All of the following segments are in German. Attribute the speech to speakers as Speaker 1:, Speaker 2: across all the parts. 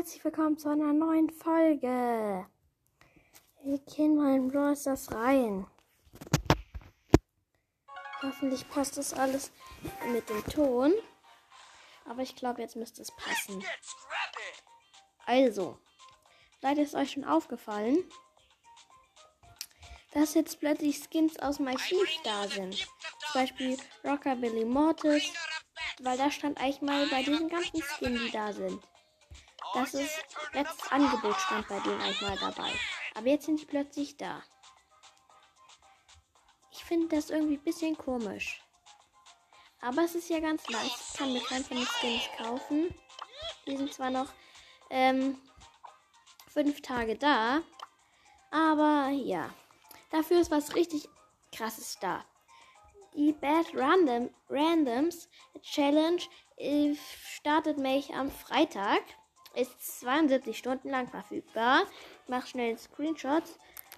Speaker 1: herzlich willkommen zu einer neuen Folge. Wir gehen mal in Brawl Stars rein. Hoffentlich passt das alles mit dem Ton. Aber ich glaube, jetzt müsste es passen. Also, leider ist euch schon aufgefallen, dass jetzt plötzlich Skins aus dem Archiv da sind. Zum Beispiel Rockabilly Mortis, weil da stand eigentlich mal bei diesen ganzen Skins, die da sind. Das ist letztes Angebot stand bei denen eigentlich mal dabei. Aber jetzt sind die plötzlich da. Ich finde das irgendwie ein bisschen komisch. Aber es ist ja ganz nice. Ich kann mir keinen von den Skins kaufen. Die sind zwar noch ähm, fünf Tage da. Aber ja. Dafür ist was richtig krasses da. Die Bad Random, Randoms Challenge äh, startet mich am Freitag. Ist 72 Stunden lang verfügbar. Ich mache schnell einen Screenshot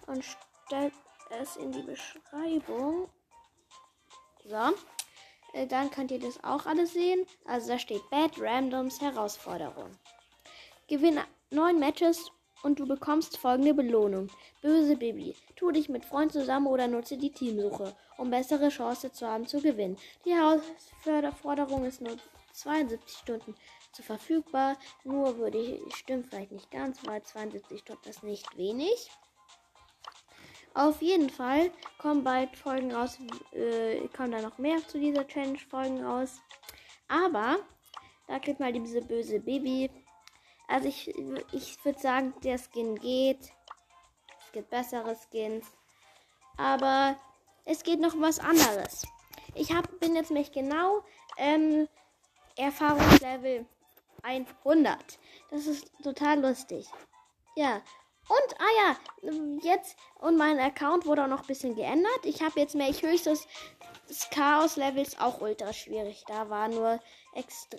Speaker 1: und stelle es in die Beschreibung. So. Äh, dann könnt ihr das auch alles sehen. Also da steht Bad Randoms Herausforderung. Gewinne 9 Matches und du bekommst folgende Belohnung. Böse Baby. Tu dich mit Freunden zusammen oder nutze die Teamsuche, um bessere Chance zu haben zu gewinnen. Die Herausforderung ist nur 72 Stunden zu verfügbar. Nur würde ich, stimmt vielleicht nicht ganz, weil 72 Stunden ist nicht wenig. Auf jeden Fall kommen bald Folgen raus, äh, kommen da noch mehr zu dieser Challenge-Folgen raus. Aber da kriegt mal diese böse Baby. Also ich, ich würde sagen, der Skin geht. Es gibt bessere Skins. Aber es geht noch was anderes. Ich hab, bin jetzt mich genau ähm, Erfahrungslevel 100. Das ist total lustig. Ja, und, ah ja, jetzt, und mein Account wurde auch noch ein bisschen geändert. Ich habe jetzt mehr, ich höchstes Chaos-Levels auch ultra schwierig. Da war nur extra,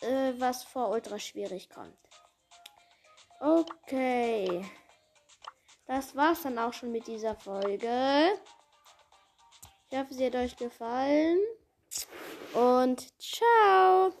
Speaker 1: äh, was vor ultra schwierig kommt. Okay. Das war's dann auch schon mit dieser Folge. Ich hoffe, sie hat euch gefallen. Und ciao.